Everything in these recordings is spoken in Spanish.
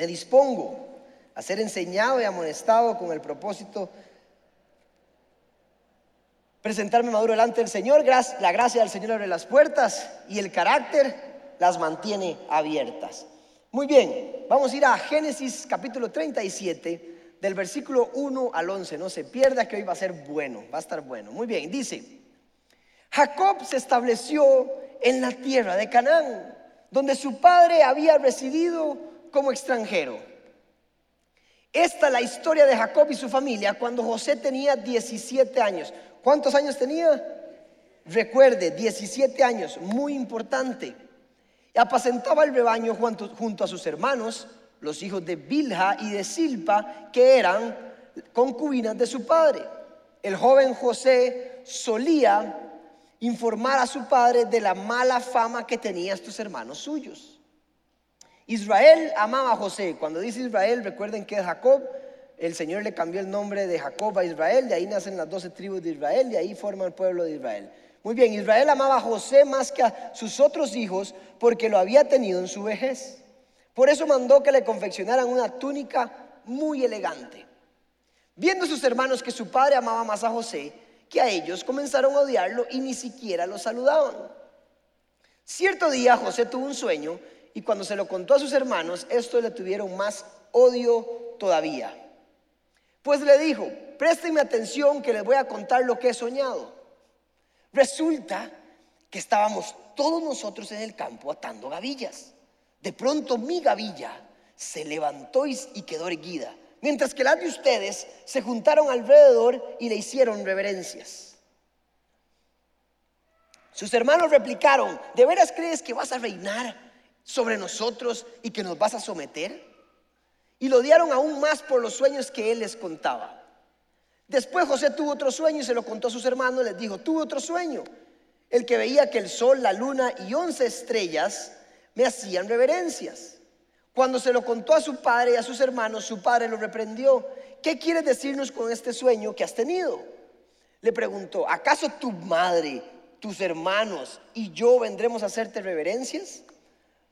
Me dispongo a ser enseñado y amonestado con el propósito presentarme maduro delante del Señor. La gracia del Señor abre las puertas y el carácter las mantiene abiertas. Muy bien, vamos a ir a Génesis capítulo 37, del versículo 1 al 11. No se pierda que hoy va a ser bueno, va a estar bueno. Muy bien, dice, Jacob se estableció en la tierra de Canaán, donde su padre había residido como extranjero. Esta es la historia de Jacob y su familia cuando José tenía 17 años. ¿Cuántos años tenía? Recuerde, 17 años, muy importante. Apacentaba el rebaño junto, a sus hermanos, los hijos de Bilha y de Silpa, que eran concubinas de su padre. El joven José solía informar a su padre de la mala fama que tenían estos hermanos suyos. Israel amaba a José. Cuando dice Israel, recuerden que es Jacob. El Señor le cambió el nombre de Jacob a Israel. De ahí nacen las doce tribus de Israel. De ahí forma el pueblo de Israel. Muy bien, Israel amaba a José más que a sus otros hijos porque lo había tenido en su vejez. Por eso mandó que le confeccionaran una túnica muy elegante. Viendo sus hermanos que su padre amaba más a José que a ellos, comenzaron a odiarlo y ni siquiera lo saludaban. Cierto día José tuvo un sueño y cuando se lo contó a sus hermanos, estos le tuvieron más odio todavía. Pues le dijo, préstenme atención que les voy a contar lo que he soñado. Resulta que estábamos todos nosotros en el campo atando gavillas. De pronto mi gavilla se levantó y quedó erguida, mientras que las de ustedes se juntaron alrededor y le hicieron reverencias. Sus hermanos replicaron, ¿de veras crees que vas a reinar sobre nosotros y que nos vas a someter? Y lo odiaron aún más por los sueños que él les contaba. Después José tuvo otro sueño y se lo contó a sus hermanos. Les dijo, tuve otro sueño. El que veía que el sol, la luna y once estrellas me hacían reverencias. Cuando se lo contó a su padre y a sus hermanos, su padre lo reprendió. ¿Qué quieres decirnos con este sueño que has tenido? Le preguntó, ¿acaso tu madre, tus hermanos y yo vendremos a hacerte reverencias?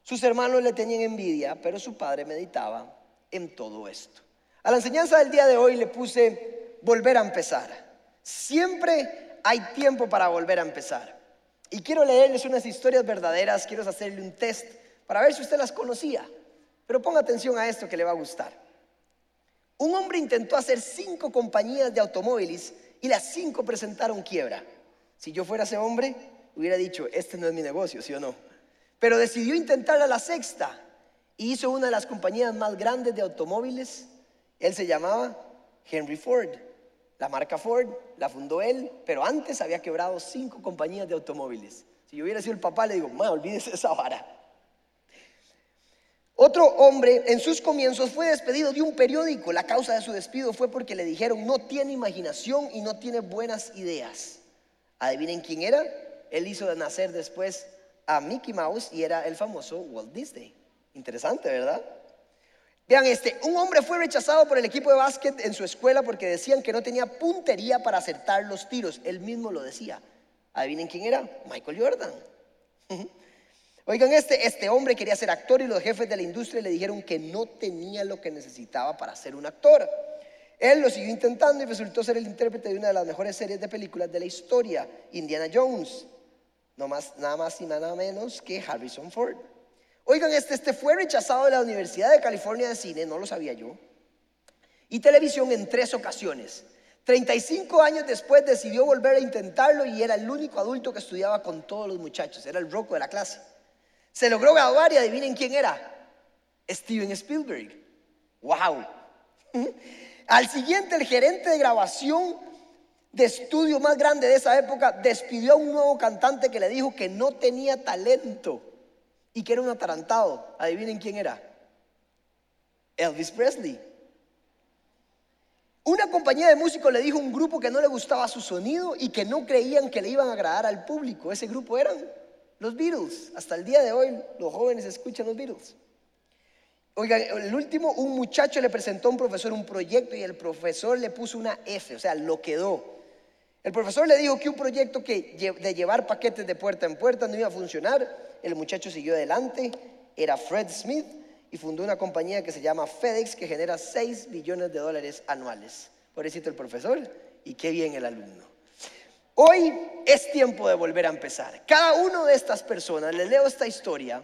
Sus hermanos le tenían envidia, pero su padre meditaba en todo esto. A la enseñanza del día de hoy le puse volver a empezar. Siempre hay tiempo para volver a empezar. Y quiero leerles unas historias verdaderas, quiero hacerle un test para ver si usted las conocía. Pero ponga atención a esto que le va a gustar. Un hombre intentó hacer cinco compañías de automóviles y las cinco presentaron quiebra. Si yo fuera ese hombre, hubiera dicho, este no es mi negocio, ¿sí o no? Pero decidió intentar a la sexta y hizo una de las compañías más grandes de automóviles. Él se llamaba Henry Ford. La marca Ford la fundó él, pero antes había quebrado cinco compañías de automóviles. Si yo hubiera sido el papá, le digo, ma, olvídese esa vara. Otro hombre en sus comienzos fue despedido de un periódico. La causa de su despido fue porque le dijeron no tiene imaginación y no tiene buenas ideas. Adivinen quién era. Él hizo nacer después a Mickey Mouse y era el famoso Walt Disney. Interesante, ¿verdad? Vean este, un hombre fue rechazado por el equipo de básquet en su escuela porque decían que no tenía puntería para acertar los tiros. Él mismo lo decía. Adivinen quién era, Michael Jordan. Oigan, este, este hombre quería ser actor y los jefes de la industria le dijeron que no tenía lo que necesitaba para ser un actor. Él lo siguió intentando y resultó ser el intérprete de una de las mejores series de películas de la historia, Indiana Jones. No más, nada más y nada menos que Harrison Ford. Oigan, este, este fue rechazado de la Universidad de California de Cine, no lo sabía yo, y televisión en tres ocasiones. 35 años después decidió volver a intentarlo y era el único adulto que estudiaba con todos los muchachos, era el roco de la clase. Se logró graduar y adivinen quién era, Steven Spielberg. ¡Wow! Al siguiente, el gerente de grabación de estudio más grande de esa época despidió a un nuevo cantante que le dijo que no tenía talento y que era un atarantado. Adivinen quién era. Elvis Presley. Una compañía de músicos le dijo a un grupo que no le gustaba su sonido y que no creían que le iban a agradar al público. Ese grupo eran los Beatles. Hasta el día de hoy los jóvenes escuchan los Beatles. Oigan, el último, un muchacho le presentó a un profesor un proyecto y el profesor le puso una F, o sea, lo quedó. El profesor le dijo que un proyecto que, de llevar paquetes de puerta en puerta no iba a funcionar el muchacho siguió adelante, era Fred Smith, y fundó una compañía que se llama FedEx que genera 6 billones de dólares anuales. Pobrecito el profesor y qué bien el alumno. Hoy es tiempo de volver a empezar. Cada una de estas personas, les leo esta historia,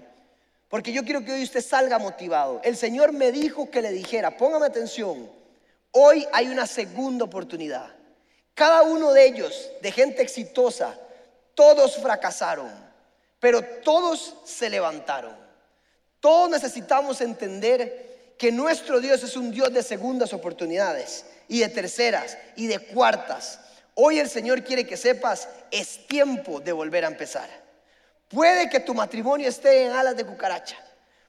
porque yo quiero que hoy usted salga motivado. El Señor me dijo que le dijera, póngame atención, hoy hay una segunda oportunidad. Cada uno de ellos, de gente exitosa, todos fracasaron, pero todos se levantaron. Todos necesitamos entender que nuestro Dios es un Dios de segundas oportunidades y de terceras y de cuartas. Hoy el Señor quiere que sepas, es tiempo de volver a empezar. Puede que tu matrimonio esté en alas de cucaracha.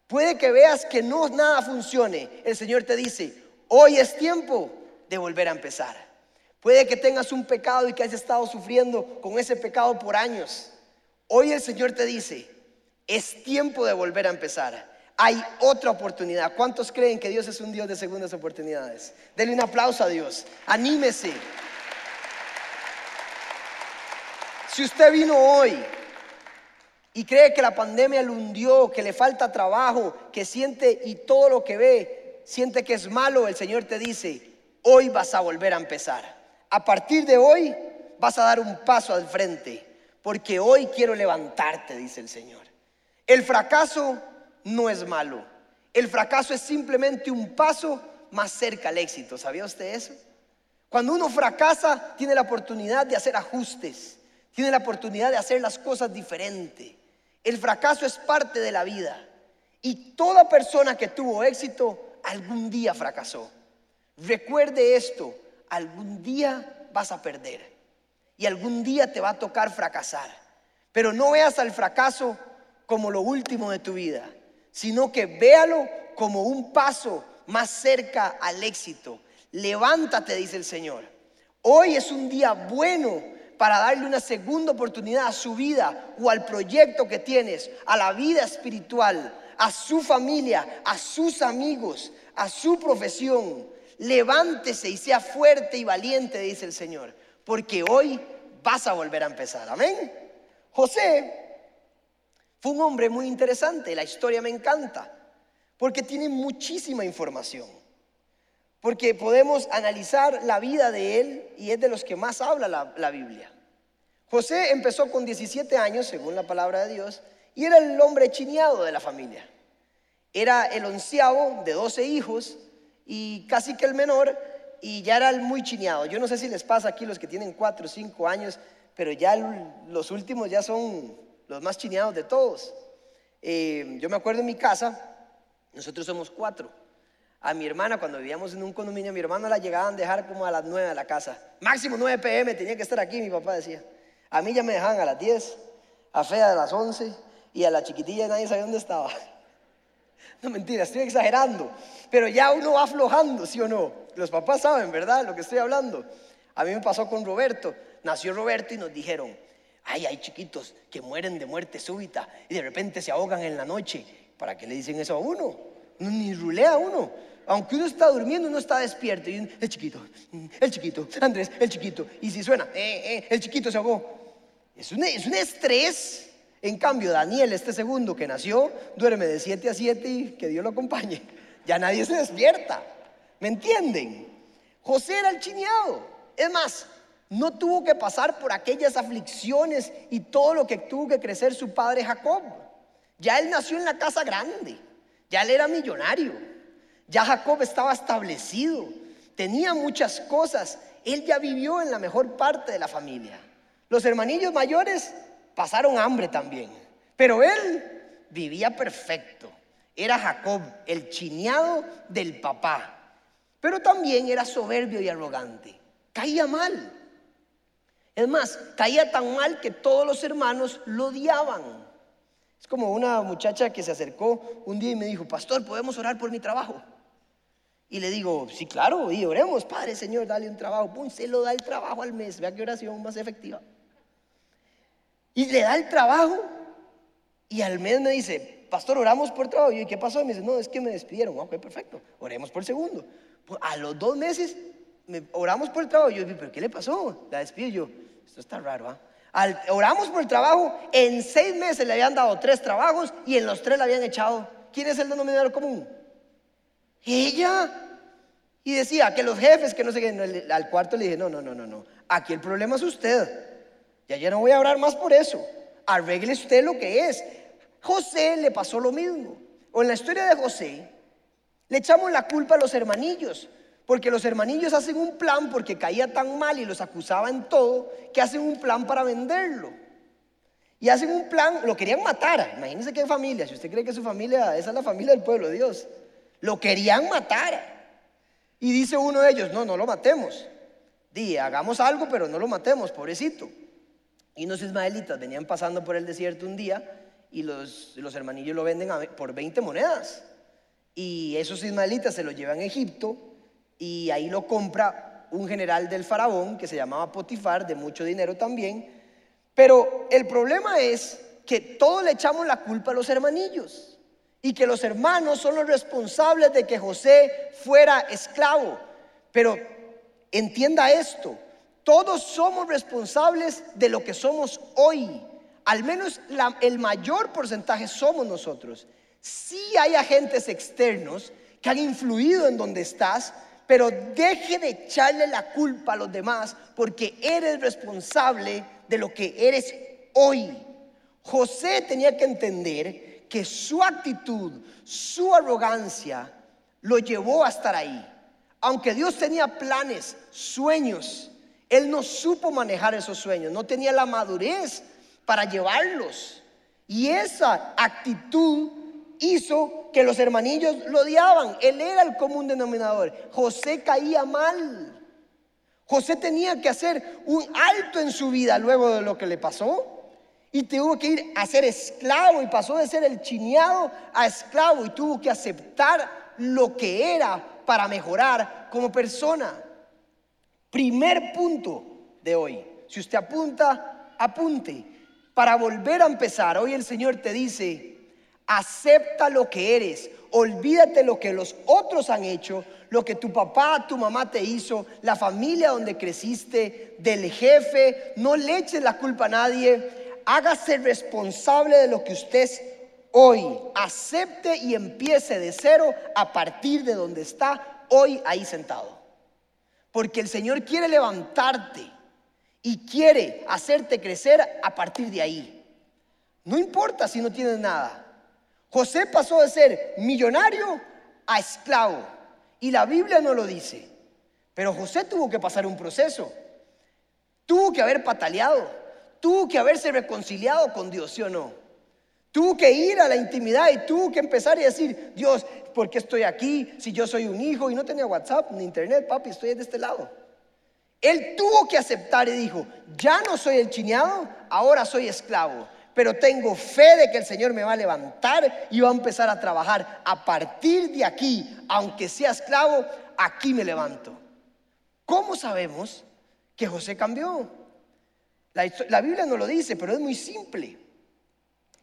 Puede que veas que no nada funcione. El Señor te dice, hoy es tiempo de volver a empezar. Puede que tengas un pecado y que hayas estado sufriendo con ese pecado por años. Hoy el Señor te dice, es tiempo de volver a empezar. Hay otra oportunidad. ¿Cuántos creen que Dios es un Dios de segundas oportunidades? Denle un aplauso a Dios. Anímese. Si usted vino hoy y cree que la pandemia lo hundió, que le falta trabajo, que siente y todo lo que ve, siente que es malo, el Señor te dice, hoy vas a volver a empezar. A partir de hoy vas a dar un paso al frente, porque hoy quiero levantarte, dice el Señor. El fracaso no es malo. El fracaso es simplemente un paso más cerca al éxito. ¿Sabía usted eso? Cuando uno fracasa, tiene la oportunidad de hacer ajustes, tiene la oportunidad de hacer las cosas diferentes. El fracaso es parte de la vida. Y toda persona que tuvo éxito algún día fracasó. Recuerde esto, algún día vas a perder. Y algún día te va a tocar fracasar. Pero no veas al fracaso como lo último de tu vida, sino que véalo como un paso más cerca al éxito. Levántate, dice el Señor. Hoy es un día bueno para darle una segunda oportunidad a su vida o al proyecto que tienes, a la vida espiritual, a su familia, a sus amigos, a su profesión. Levántese y sea fuerte y valiente, dice el Señor, porque hoy vas a volver a empezar. Amén. José fue un hombre muy interesante, la historia me encanta, porque tiene muchísima información porque podemos analizar la vida de él y es de los que más habla la, Biblia. José empezó con 17 años, según la palabra de Dios, y era el hombre chineado de la familia. Era el onceavo de 12 hijos y casi que el menor, y ya era el muy chineado. Yo no sé si les pasa aquí los que tienen 4 o 5 años, pero ya los últimos ya son los más chineados de todos. Eh, yo me acuerdo en mi casa, nosotros somos cuatro a mi hermana, cuando vivíamos en un condominio, a mi hermana la llegaban a dejar como a las 9 de la casa. Máximo 9 pm tenía que estar aquí, mi papá decía. A mí ya me dejaban a las 10, a Fea a las 11 y a la chiquitilla nadie sabía dónde estaba. No mentira, estoy exagerando. Pero ya uno va aflojando, ¿sí o no? Los papás saben, ¿verdad? Lo que estoy hablando. A mí me pasó con Roberto. Nació Roberto y nos dijeron, ay, hay chiquitos que mueren de muerte súbita y de repente se ahogan en la noche. ¿Para qué le dicen eso a uno? Ni rulea uno aunque uno está durmiendo, uno está despierto. Y el chiquito, el chiquito, Andrés, el chiquito. Y si suena, eh, eh, el chiquito se ahogó. Es un, es un estrés. En cambio, Daniel, este segundo que nació, duerme de 7 a 7 y que Dios lo acompañe. Ya nadie se despierta. ¿Me entienden? José era el chineado. Es más, no tuvo que pasar por aquellas aflicciones y todo lo que tuvo que crecer su padre Jacob. Ya él nació en la casa grande. Ya él era millonario. Ya Jacob estaba establecido, tenía muchas cosas, él ya vivió en la mejor parte de la familia. Los hermanillos mayores pasaron hambre también, pero él vivía perfecto. Era Jacob, el chineado del papá, pero también era soberbio y arrogante. Caía mal. Es más, caía tan mal que todos los hermanos lo odiaban. Es como una muchacha que se acercó un día y me dijo, pastor, ¿podemos orar por mi trabajo? Y le digo, sí, claro, y oremos, Padre Señor, dale un trabajo. Pum, se lo da el trabajo al mes. Vea qué oración más efectiva. Y le da el trabajo y al mes me dice, Pastor, oramos por trabajo. Y yo, ¿qué pasó? Y me dice, no, es que me despidieron. Ok, perfecto, oremos por el segundo. Pues, a los dos meses oramos por el trabajo. Y yo, ¿pero qué le pasó? La despido. yo, esto está raro, ¿ah? oramos por el trabajo, en seis meses le habían dado tres trabajos y en los tres le habían echado ¿quién es el denominador común? Ella. Y decía que los jefes, que no sé qué, al cuarto le dije, no, no, no, no, no, aquí el problema es usted. Ya ya no voy a hablar más por eso. Arregle usted lo que es. José le pasó lo mismo. O en la historia de José, le echamos la culpa a los hermanillos, porque los hermanillos hacen un plan porque caía tan mal y los acusaban todo, que hacen un plan para venderlo. Y hacen un plan, lo querían matar. Imagínense qué familia, si usted cree que su familia, esa es la familia del pueblo de Dios. Lo querían matar. Y dice uno de ellos, no, no lo matemos. Di, hagamos algo, pero no lo matemos, pobrecito. Y unos ismaelitas venían pasando por el desierto un día y los, los hermanillos lo venden por 20 monedas. Y esos ismaelitas se lo llevan a Egipto y ahí lo compra un general del faraón que se llamaba Potifar, de mucho dinero también. Pero el problema es que todos le echamos la culpa a los hermanillos y que los hermanos son los responsables de que José fuera esclavo. Pero entienda esto, todos somos responsables de lo que somos hoy. Al menos el mayor porcentaje somos nosotros. Sí hay agentes externos que han influido en donde estás, pero deje de echarle la culpa a los demás porque eres responsable de lo que eres hoy. José tenía que entender que su actitud, su arrogancia, lo llevó a estar ahí. Aunque Dios tenía planes, sueños, Él no supo manejar esos sueños, no tenía la madurez para llevarlos. Y esa actitud hizo que los hermanillos lo odiaban. Él era el común denominador. José caía mal. José tenía que hacer un alto en su vida luego de lo que le pasó y tuvo que ir a ser esclavo y pasó de ser el chineado a esclavo y tuvo que aceptar lo que era para mejorar como persona. Primer punto de hoy. Si usted apunta, apunte. Para volver a empezar, hoy el Señor te dice, acepta lo que eres, olvídate lo que los otros han hecho, lo que tu papá, tu mamá te hizo, la familia donde creciste, del jefe, no le eches la culpa a nadie hágase responsable de lo que usted es hoy. Acepte y empiece de cero a partir de donde está hoy ahí sentado. Porque el Señor quiere levantarte y quiere hacerte crecer a partir de ahí. No importa si no tienes nada. José pasó de ser millonario a esclavo. Y la Biblia no lo dice. Pero José tuvo que pasar un proceso. Tuvo que haber pataleado tuvo que haberse reconciliado con Dios, ¿sí o no? Tuvo que ir a la intimidad y tuvo que empezar y decir, Dios, ¿por qué estoy aquí si yo soy un hijo y no tenía WhatsApp ni internet, papi, estoy de este lado? Él tuvo que aceptar y dijo, ya no soy el chineado, ahora soy esclavo, pero tengo fe de que el Señor me va a levantar y va a empezar a trabajar. A partir de aquí, aunque sea esclavo, aquí me levanto. ¿Cómo sabemos que José cambió? La, Biblia no lo dice, pero es muy simple.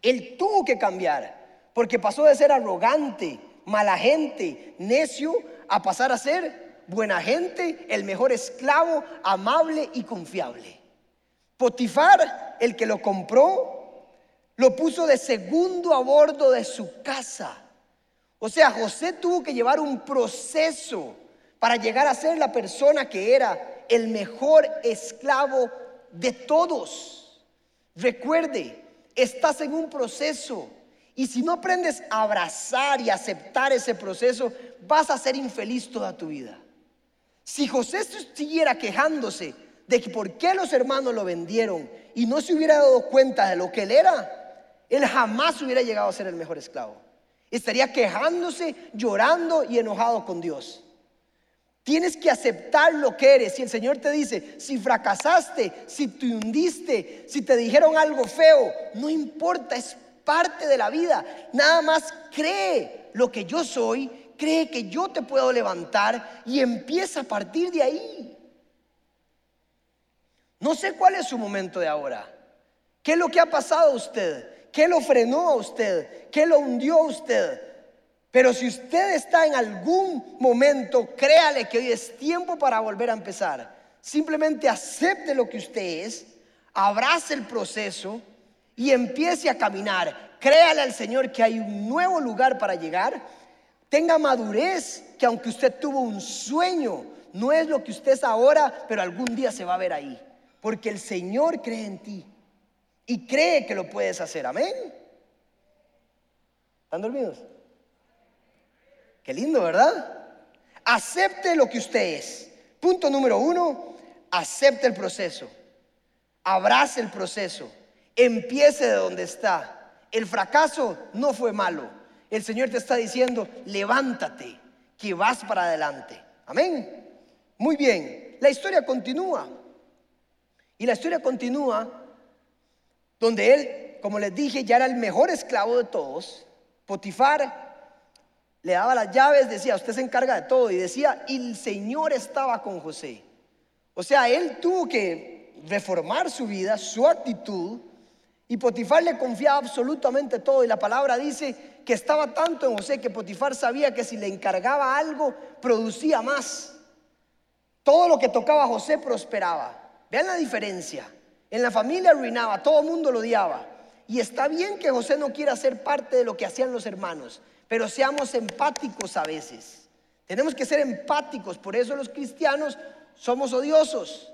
Él tuvo que cambiar, porque pasó de ser arrogante, mala gente, necio, a pasar a ser buena gente, el mejor esclavo, amable y confiable. Potifar, el que lo compró, lo puso de segundo a bordo de su casa. O sea, José tuvo que llevar un proceso para llegar a ser la persona que era el mejor esclavo de todos. Recuerde, estás en un proceso y si no aprendes a abrazar y aceptar ese proceso, vas a ser infeliz toda tu vida. Si José siguiera quejándose de que por qué los hermanos lo vendieron y no se hubiera dado cuenta de lo que él era, él jamás hubiera llegado a ser el mejor esclavo. Estaría quejándose, llorando y enojado con Dios. Tienes que aceptar lo que eres. Si el Señor te dice, si fracasaste, si te hundiste, si te dijeron algo feo, no importa, es parte de la vida. Nada más cree lo que yo soy, cree que yo te puedo levantar y empieza a partir de ahí. No sé cuál es su momento de ahora. ¿Qué es lo que ha pasado a usted? ¿Qué lo frenó a usted? ¿Qué lo hundió a usted? Pero si usted está en algún momento, créale que hoy es tiempo para volver a empezar. Simplemente acepte lo que usted es, abrace el proceso y empiece a caminar. Créale al Señor que hay un nuevo lugar para llegar. Tenga madurez, que aunque usted tuvo un sueño, no es lo que usted es ahora, pero algún día se va a ver ahí. Porque el Señor cree en ti y cree que lo puedes hacer. Amén. ¿Están dormidos? Qué lindo, ¿verdad? Acepte lo que usted es. Punto número uno, acepte el proceso. Abrace el proceso. Empiece de donde está. El fracaso no fue malo. El Señor te está diciendo, levántate, que vas para adelante. Amén. Muy bien, la historia continúa. Y la historia continúa donde él, como les dije, ya era el mejor esclavo de todos. Potifar le daba las llaves, decía, usted se encarga de todo. Y decía, el Señor estaba con José. O sea, él tuvo que reformar su vida, su actitud. Y Potifar le confiaba absolutamente todo. Y la palabra dice que estaba tanto en José que Potifar sabía que si le encargaba algo, producía más. Todo lo que tocaba a José prosperaba. Vean la diferencia. En la familia arruinaba, todo el mundo lo odiaba. Y está bien que José no quiera ser parte de lo que hacían los hermanos, pero seamos empáticos a veces. Tenemos que ser empáticos, por eso los cristianos somos odiosos.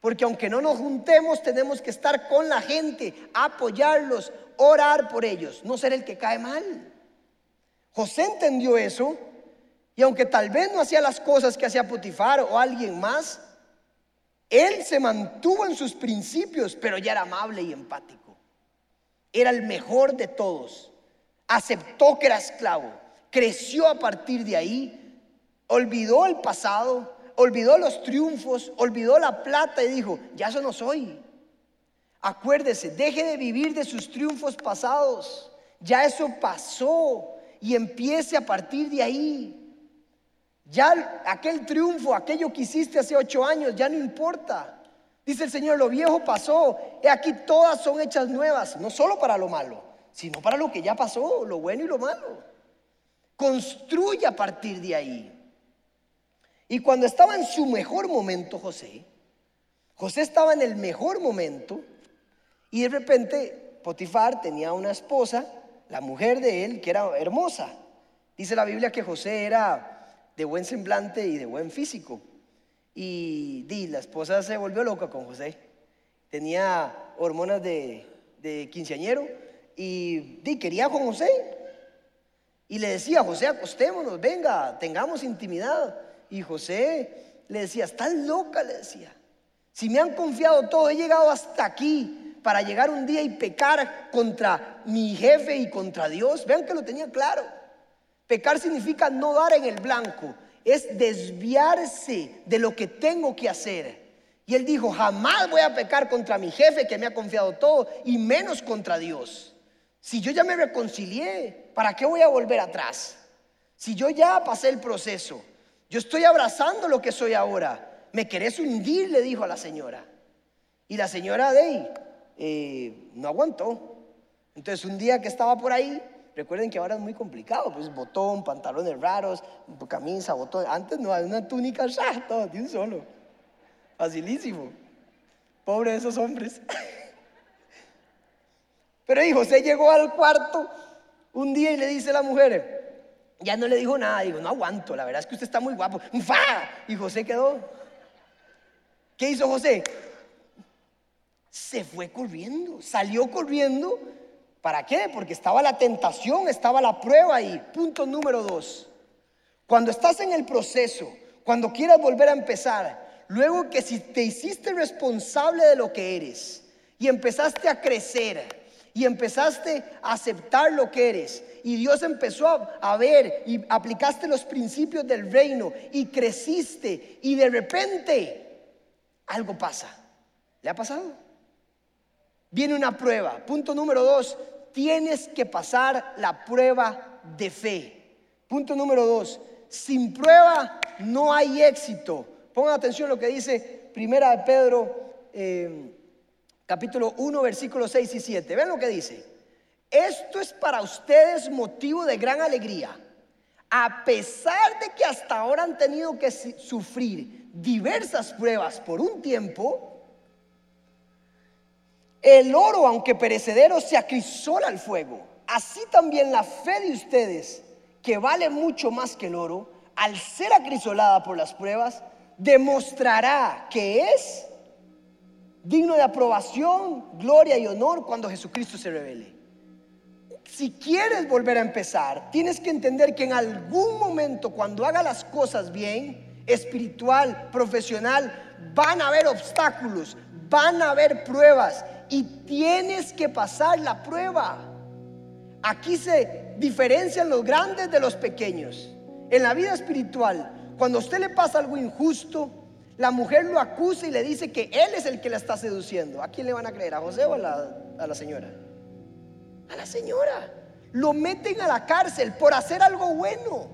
Porque aunque no nos juntemos, tenemos que estar con la gente, apoyarlos, orar por ellos, no ser el que cae mal. José entendió eso y aunque tal vez no hacía las cosas que hacía Potifar o alguien más, él se mantuvo en sus principios, pero ya era amable y empático. Era el mejor de todos. Aceptó que era esclavo. Creció a partir de ahí. Olvidó el pasado, olvidó los triunfos, olvidó la plata y dijo, ya eso no soy. Acuérdese, deje de vivir de sus triunfos pasados. Ya eso pasó y empiece a partir de ahí. Ya aquel triunfo, aquello que hiciste hace ocho años, ya no importa. Dice el Señor, lo viejo pasó. Y aquí todas son hechas nuevas, no solo para lo malo, sino para lo que ya pasó, lo bueno y lo malo. Construye a partir de ahí. Y cuando estaba en su mejor momento José, José estaba en el mejor momento y de repente Potifar tenía una esposa, la mujer de él, que era hermosa. Dice la Biblia que José era de buen semblante y de buen físico. Y di, la esposa se volvió loca con José. Tenía hormonas de, de quinceañero y di, quería con José. Y le decía, José, acostémonos, venga, tengamos intimidad. Y José le decía, estás loca, le decía. Si me han confiado todo, he llegado hasta aquí para llegar un día y pecar contra mi jefe y contra Dios. Vean que lo tenía claro. Pecar significa no dar en el blanco, es desviarse de lo que tengo que hacer. Y él dijo, jamás voy a pecar contra mi jefe que me ha confiado todo y menos contra Dios. Si yo ya me reconcilié, ¿para qué voy a volver atrás? Si yo ya pasé el proceso, yo estoy abrazando lo que soy ahora. ¿Me querés hundir? Le dijo a la señora. Y la señora Dey eh, no aguantó. Entonces un día que estaba por ahí, Recuerden que ahora es muy complicado, pues botón, pantalones raros, camisa, botón. Antes no, una túnica ya, todo de un solo. Facilísimo. Pobre de esos hombres. Pero y José llegó al cuarto un día y le dice a la mujer, ya no le dijo nada, digo, no aguanto, la verdad es que usted está muy guapo. Y José quedó. ¿Qué hizo José? Se fue corriendo, salió corriendo ¿Para qué? Porque estaba la tentación, estaba la prueba ahí. Punto número dos. Cuando estás en el proceso, cuando quieras volver a empezar, luego que si te hiciste responsable de lo que eres y empezaste a crecer y empezaste a aceptar lo que eres y Dios empezó a, ver y aplicaste los principios del reino y creciste y de repente algo pasa. ¿Le ha pasado? Viene una prueba. Punto número dos, tienes que pasar la prueba de fe. Punto número dos, sin prueba no hay éxito. Pongan atención a lo que dice Primera de Pedro, eh, capítulo 1, versículos 6 y 7. Vean lo que dice. Esto es para ustedes motivo de gran alegría. A pesar de que hasta ahora han tenido que sufrir diversas pruebas por un tiempo, El oro, aunque perecedero, se acrisola al fuego. Así también la fe de ustedes, que vale mucho más que el oro, al ser acrisolada por las pruebas, demostrará que es digno de aprobación, gloria y honor cuando Jesucristo se revele. Si quieres volver a empezar, tienes que entender que en algún momento cuando haga las cosas bien, espiritual, profesional, van a haber obstáculos, van a haber pruebas y tienes que pasar la prueba. Aquí se diferencian los grandes de los pequeños. En la vida espiritual, cuando a usted le pasa algo injusto, la mujer lo acusa y le dice que él es el que la está seduciendo. ¿A quién le van a creer? ¿A José o a la, señora? A la señora. Lo meten a la cárcel por hacer algo bueno.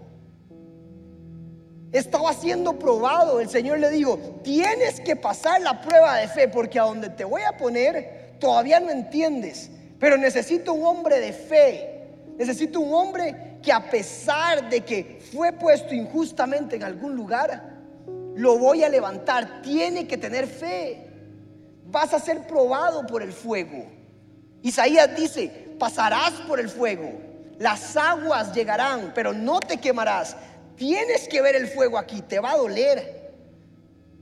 Estaba siendo probado. El Señor le dijo, tienes que pasar la prueba de fe porque a donde te voy a poner todavía no entiendes. Pero necesito un hombre de fe. Necesito un hombre que a pesar de que fue puesto injustamente en algún lugar, lo voy a levantar. Tiene que tener fe. Vas a ser probado por el fuego. Isaías dice, pasarás por el fuego. Las aguas llegarán, pero no te quemarás. Tienes que ver el fuego aquí. Te va a doler.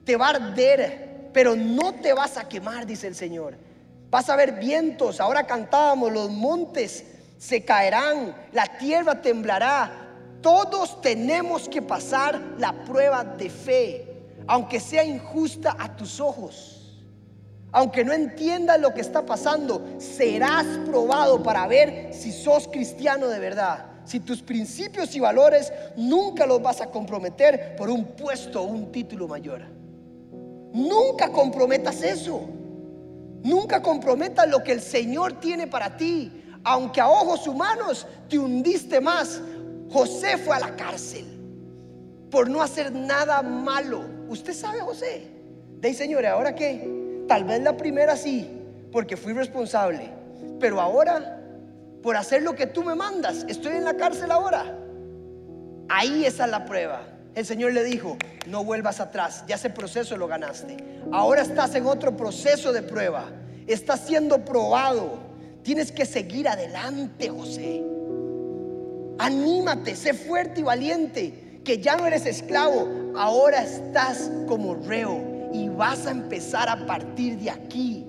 Te va a arder, pero no te vas a quemar, dice el Señor. Vas a ver vientos. Ahora cantábamos, los montes se caerán, la tierra temblará, todos tenemos que pasar la prueba de fe, aunque sea injusta a tus ojos. Aunque no entiendas lo que está pasando, serás probado para ver si sos cristiano de verdad. Si tus principios y valores nunca los vas a comprometer por un puesto o un título mayor. Nunca comprometas eso. Nunca comprometas lo que el Señor tiene para ti. Aunque a ojos humanos te hundiste más, José fue a la cárcel por no hacer nada malo. Usted sabe, José. De ahí, señores, ¿ahora qué? Tal vez la primera sí, porque fui responsable. Pero ahora, por hacer lo que tú me mandas, estoy en la cárcel ahora. Ahí está la prueba. El Señor le dijo, no vuelvas atrás, ya ese proceso lo ganaste. Ahora estás en otro proceso de prueba. Estás siendo probado. Tienes que seguir adelante, José. Anímate, sé fuerte y valiente, que ya no eres esclavo, ahora estás como reo y vas a empezar a partir de aquí.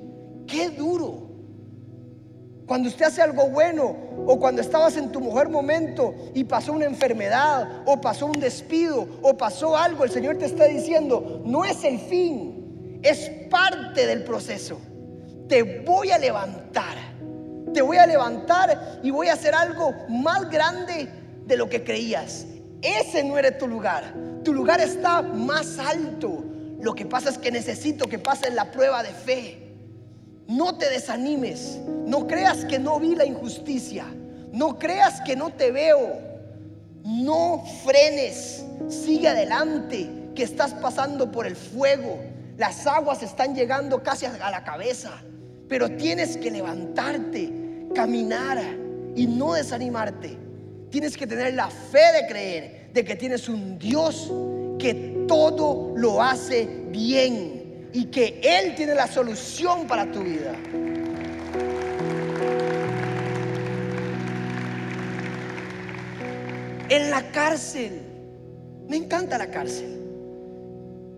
Qué duro. Cuando usted hace algo bueno o cuando estabas en tu mejor momento y pasó una enfermedad o pasó un despido o pasó algo, el Señor te está diciendo, no es el fin, es parte del proceso. Te voy a levantar te voy a levantar y voy a hacer algo más grande de lo que creías. Ese no era tu lugar. Tu lugar está más alto. Lo que pasa es que necesito que pases la prueba de fe. No te desanimes. No creas que no vi la injusticia. No creas que no te veo. No frenes. Sigue adelante, que estás pasando por el fuego. Las aguas están llegando casi a la cabeza. Pero tienes que levantarte caminar y no desanimarte. Tienes que tener la fe de creer de que tienes un Dios que todo lo hace bien y que Él tiene la solución para tu vida. En la cárcel, me encanta la cárcel,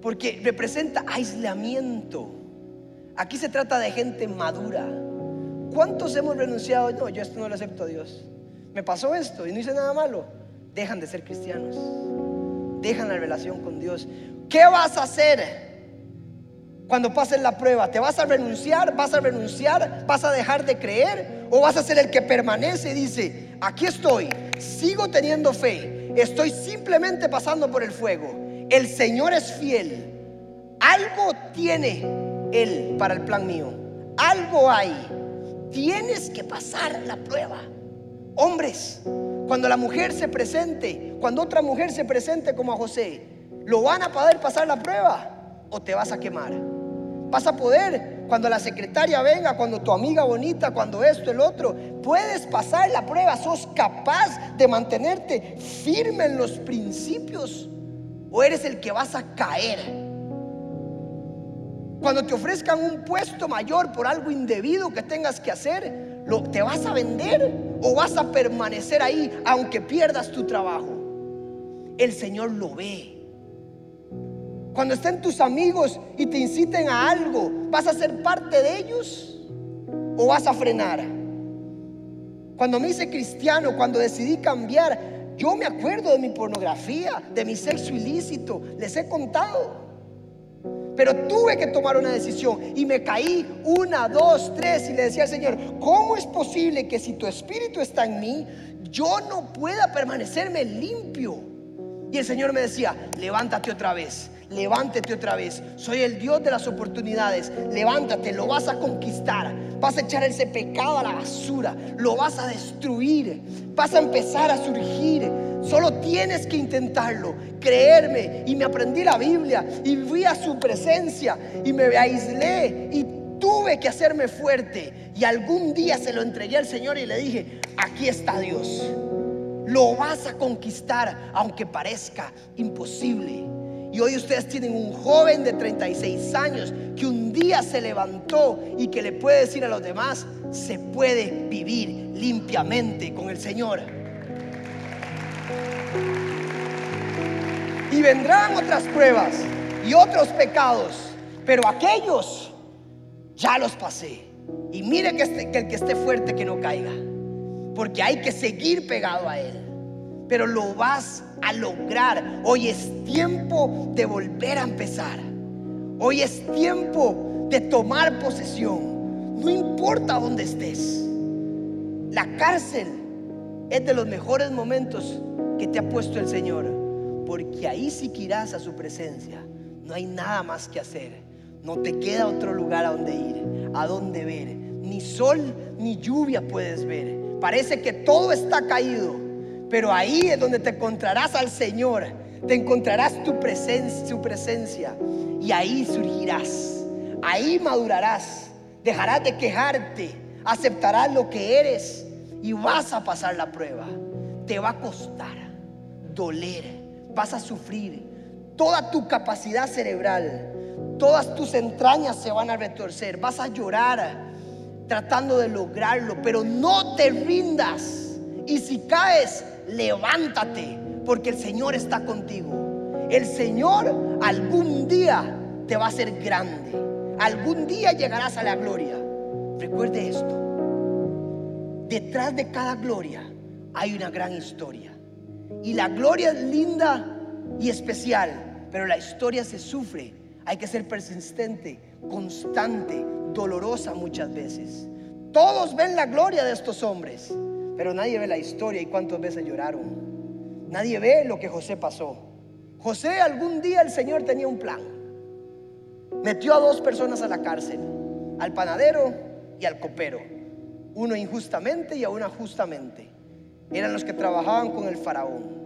porque representa aislamiento. Aquí se trata de gente madura ¿Cuántos hemos renunciado? No, yo esto no lo acepto a Dios. Me pasó esto y no hice nada malo. Dejan de ser cristianos. Dejan la relación con Dios. ¿Qué vas a hacer cuando pases la prueba? ¿Te vas a renunciar? ¿Vas a renunciar? ¿Vas a dejar de creer? ¿O vas a ser el que permanece y dice, aquí estoy, sigo teniendo fe, estoy simplemente pasando por el fuego? El Señor es fiel. Algo tiene Él para el plan mío. Algo hay. Tienes que pasar la prueba. Hombres, cuando la mujer se presente, cuando otra mujer se presente como a José, ¿lo van a poder pasar la prueba o te vas a quemar? Vas a poder cuando la secretaria venga, cuando tu amiga bonita, cuando esto, el otro, puedes pasar la prueba, sos capaz de mantenerte firme en los principios o eres el que vas a caer. Cuando te ofrezcan un puesto mayor por algo indebido que tengas que hacer, ¿lo, ¿te vas a vender o vas a permanecer ahí aunque pierdas tu trabajo? El Señor lo ve. Cuando estén tus amigos y te inciten a algo, ¿vas a ser parte de ellos o vas a frenar? Cuando me hice cristiano, cuando decidí cambiar, yo me acuerdo de mi pornografía, de mi sexo ilícito, les he contado. Pero tuve que tomar una decisión y me caí una, dos, tres y le decía al Señor, ¿cómo es posible que si tu espíritu está en mí, yo no pueda permanecerme limpio? Y el Señor me decía, levántate otra vez, levántate otra vez. Soy el Dios de las oportunidades. Levántate, lo vas a conquistar. Vas a echar ese pecado a la basura. Lo vas a destruir. Vas a empezar a surgir. Solo tienes que intentarlo, creerme. Y me aprendí la Biblia y fui a su presencia y me aislé y tuve que hacerme fuerte. Y algún día se lo entregué al Señor y le dije, aquí está Dios. Lo vas a conquistar aunque parezca imposible. Y hoy ustedes tienen un joven de 36 años que un día se levantó y que le puede decir a los demás, se puede vivir limpiamente con el Señor. Y vendrán otras pruebas y otros pecados, pero aquellos ya los pasé. Y mire que, este, que el que esté fuerte que no caiga porque hay que seguir pegado a Él. Pero lo vas a lograr. Hoy es tiempo de volver a empezar. Hoy es tiempo de tomar posesión. No importa dónde estés. La cárcel es de los mejores momentos que te ha puesto el Señor. Porque ahí si irás a su presencia. No hay nada más que hacer. No te queda otro lugar a donde ir, a donde ver. Ni sol ni lluvia puedes ver Parece que todo está caído, pero ahí es donde te encontrarás al Señor, te encontrarás tu su presencia y ahí surgirás, ahí madurarás, dejarás de quejarte, aceptarás lo que eres y vas a pasar la prueba. Te va a costar, vas a sufrir, toda tu capacidad cerebral, todas tus entrañas se van a retorcer, vas a llorar tratando de lograrlo, pero no te rindas. Y si caes, levántate, porque el Señor está contigo. El Señor algún día te va a hacer grande. Algún día llegarás a la gloria. Recuerde esto. Detrás de cada gloria hay una gran historia. Y la gloria es linda y especial, pero la historia se sufre. Hay que ser persistente, constante, dolorosa muchas veces. Todos ven la gloria de estos hombres, pero nadie ve la historia y cuántas veces lloraron. Nadie ve lo que José pasó. José algún día el Señor tenía un plan. Metió a dos personas a la cárcel, al panadero y al copero. Uno injustamente y a uno justamente. Eran los que trabajaban con el faraón.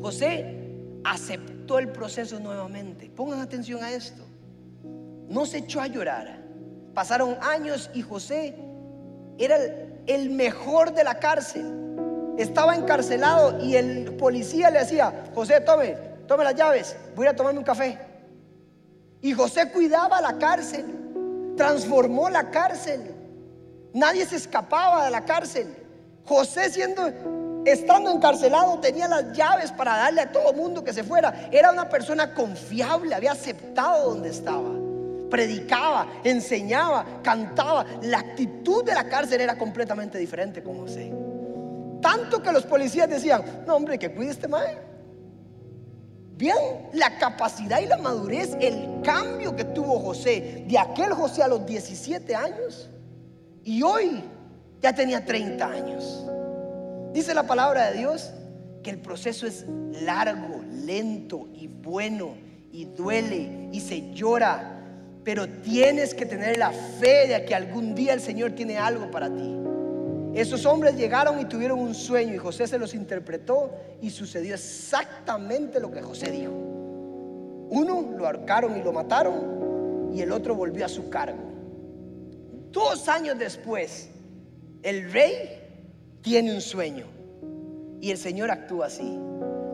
José aceptó el proceso nuevamente. Pongan atención a esto. No se echó a llorar. Pasaron años y José era el, mejor de la cárcel. Estaba encarcelado y el policía le decía, José, tome, tome las llaves, voy a tomarme un café. Y José cuidaba la cárcel, transformó la cárcel. Nadie se escapaba de la cárcel. José siendo estando encarcelado tenía las llaves para darle a todo mundo que se fuera. Era una persona confiable, había aceptado donde estaba predicaba, enseñaba, cantaba. La actitud de la cárcel era completamente diferente con José. Tanto que los policías decían, no hombre, que cuide este mae. Bien, la capacidad y la madurez, el cambio que tuvo José, de aquel José a los 17 años, y hoy ya tenía 30 años. Dice la palabra de Dios que el proceso es largo, lento y bueno, y duele, y se llora, pero tienes que tener la fe de que algún día el Señor tiene algo para ti. Esos hombres llegaron y tuvieron un sueño y José se los interpretó y sucedió exactamente lo que José dijo. Uno lo ahorcaron y lo mataron y el otro volvió a su cargo. Dos años después, el rey tiene un sueño y el Señor actúa así.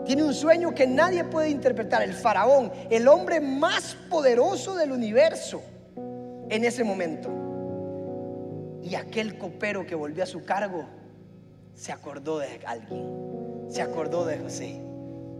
Tiene un sueño que nadie puede interpretar. El faraón, el hombre más poderoso del universo en ese momento. Y aquel copero que volvió a su cargo se acordó de alguien, se acordó de José.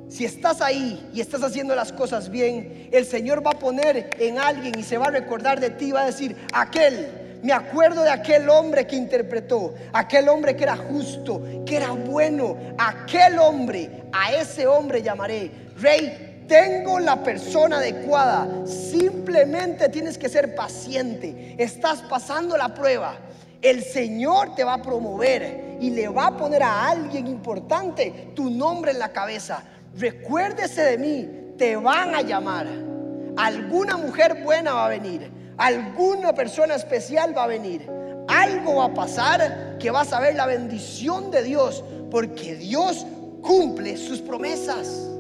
Si estás ahí y estás haciendo las cosas bien, el Señor va a poner en alguien y se va a recordar de ti, va a decir, aquel, me acuerdo de aquel hombre que interpretó, aquel hombre que era justo, que era bueno, aquel hombre, a ese hombre llamaré, rey, tengo la persona adecuada, simplemente tienes que ser paciente, estás pasando la prueba, el Señor te va a promover y le va a poner a alguien importante tu nombre en la cabeza. Recuérdese de mí, te van a llamar. Alguna mujer buena va a venir, alguna persona especial va a venir. Algo va a pasar que vas a ver la bendición de Dios, porque Dios cumple sus promesas.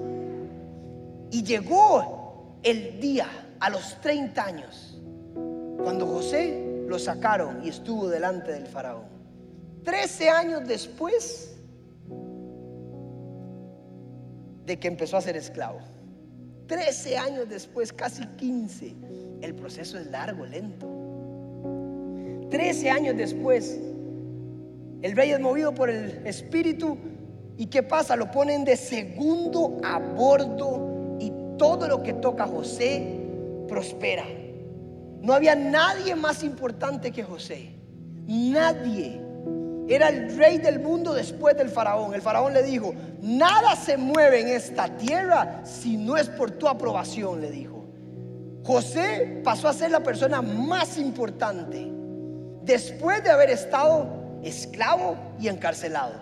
Y llegó el día a los 30 años, cuando José lo sacaron y estuvo delante del faraón. Trece años después, de que empezó a ser esclavo. Trece años después, casi quince, el proceso es largo, lento. Trece años después, el rey es movido por el espíritu y ¿qué pasa? Lo ponen de segundo a bordo y todo lo que toca José prospera. No había nadie más importante que José. Nadie. Era el rey del mundo después del faraón. El faraón le dijo, nada se mueve en esta tierra si no es por tu aprobación, le dijo. José pasó a ser la persona más importante después de haber estado esclavo y encarcelado.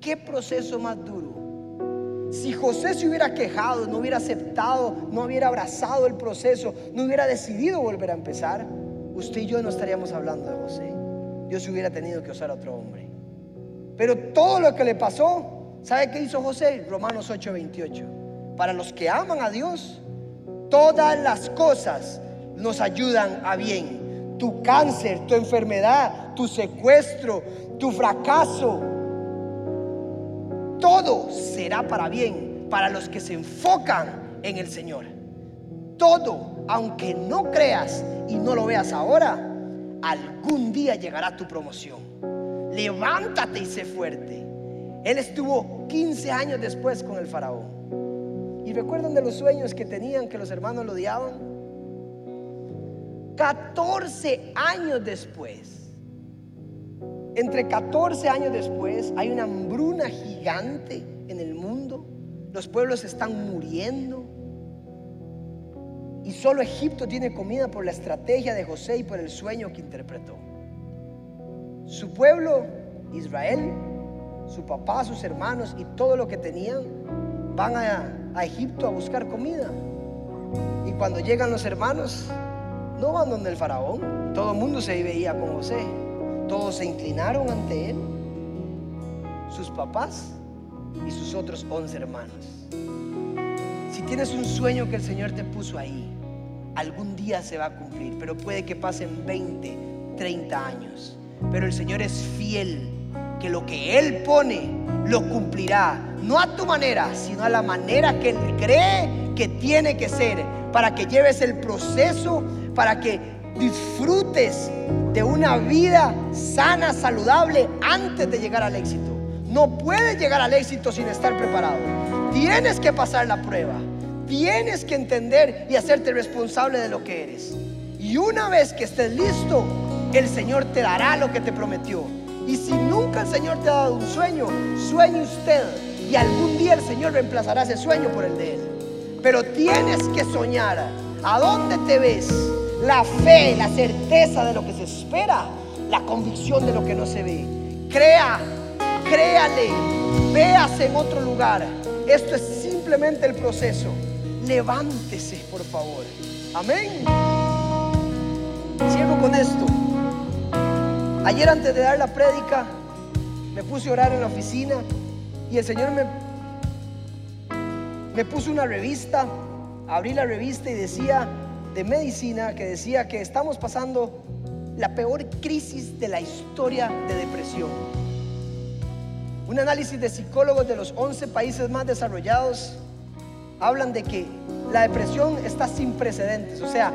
¿Qué proceso más duro? Si José se hubiera quejado, no hubiera aceptado, no hubiera abrazado el proceso, no hubiera decidido volver a empezar, usted y yo no estaríamos hablando de José. Dios hubiera tenido que usar a otro hombre. Pero todo lo que le pasó, ¿sabe qué hizo José? Romanos 8:28. Para los que aman a Dios, todas las cosas nos ayudan a bien. Tu cáncer, tu enfermedad, tu secuestro, tu fracaso, todo será para bien para los que se enfocan en el Señor. Todo, aunque no creas y no lo veas ahora, algún día llegará tu promoción. Levántate y sé fuerte. Él estuvo 15 años después con el faraón. ¿Y recuerdan de los sueños que tenían que los hermanos lo odiaban? 14 años después, entre 14 años después, hay una hambruna gigante en el mundo. Los pueblos están muriendo. Y solo Egipto tiene comida por la estrategia de José y por el sueño que interpretó. Su pueblo, Israel, su papá, sus hermanos y todo lo que tenían, van a, Egipto a buscar comida. Y cuando llegan los hermanos, no van donde el faraón. Todo el mundo se veía con José. Todos se inclinaron ante él. Sus papás y sus otros once hermanos. Si tienes un sueño que el Señor te puso ahí, algún día se va a cumplir, pero puede que pasen 20, 30 años. Pero el Señor es fiel, que lo que Él pone lo cumplirá, no a tu manera, sino a la manera que Él cree que tiene que ser, para que lleves el proceso, para que disfrutes de una vida sana, saludable, antes de llegar al éxito. No puedes llegar al éxito sin estar preparado. Tienes que pasar la prueba. Tienes que entender y hacerte responsable de lo que eres. Y una vez que estés listo, el Señor te dará lo que te prometió. Y si nunca el Señor te ha dado un sueño, sueñe usted. Y algún día el Señor reemplazará ese sueño por el de Él. Pero tienes que soñar. ¿A dónde te ves? La fe, la certeza de lo que se espera, la convicción de lo que no se ve. Crea, créale, véase en otro lugar. Esto es simplemente el proceso levántese, por favor. Amén. Cierro con esto. Ayer antes de dar la prédica, me puse a orar en la oficina y el Señor me, me puso una revista, abrí la revista y decía de medicina que decía que estamos pasando la peor crisis de la historia de depresión. Un análisis de psicólogos de los 11 países más desarrollados hablan de que la depresión está sin precedentes. O sea,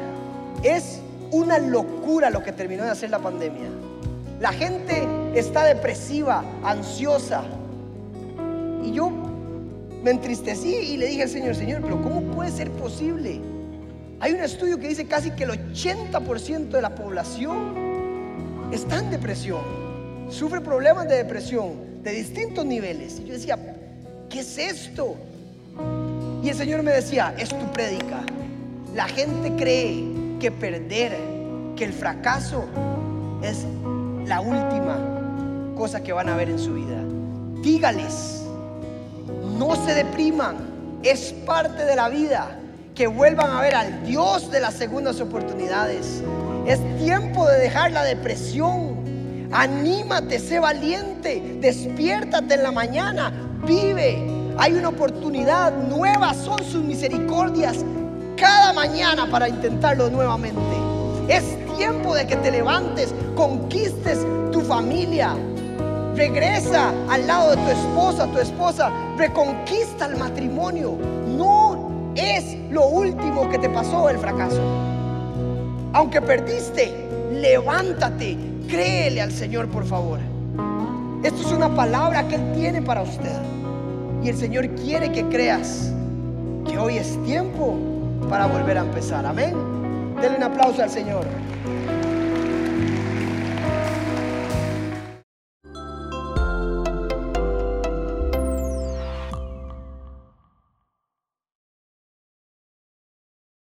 es una locura lo que terminó de hacer la pandemia. La gente está depresiva, ansiosa. Y yo me entristecí y le dije al Señor, Señor, pero ¿cómo puede ser posible? Hay un estudio que dice casi que el 80% de la población está en depresión, sufre problemas de depresión de distintos niveles. Y yo decía, ¿qué es esto? Y el Señor me decía, es tu prédica. La gente cree que perder, que el fracaso es la última cosa que van a ver en su vida. Dígales, no se depriman, es parte de la vida que vuelvan a ver al Dios de las segundas oportunidades. Es tiempo de dejar la depresión. Anímate, sé valiente, despiértate en la mañana, vive. Hay una oportunidad, nuevas son sus misericordias cada mañana para intentarlo nuevamente. Es tiempo de que te levantes, conquistes tu familia. Regresa al lado de tu esposa, tu esposa, reconquista el matrimonio. No es lo último que te pasó el fracaso. Aunque perdiste, levántate, créele al Señor, por favor. Esto es una palabra que Él tiene para usted. Y el Señor quiere que creas que hoy es tiempo para volver a empezar. Amén. Denle un aplauso al Señor.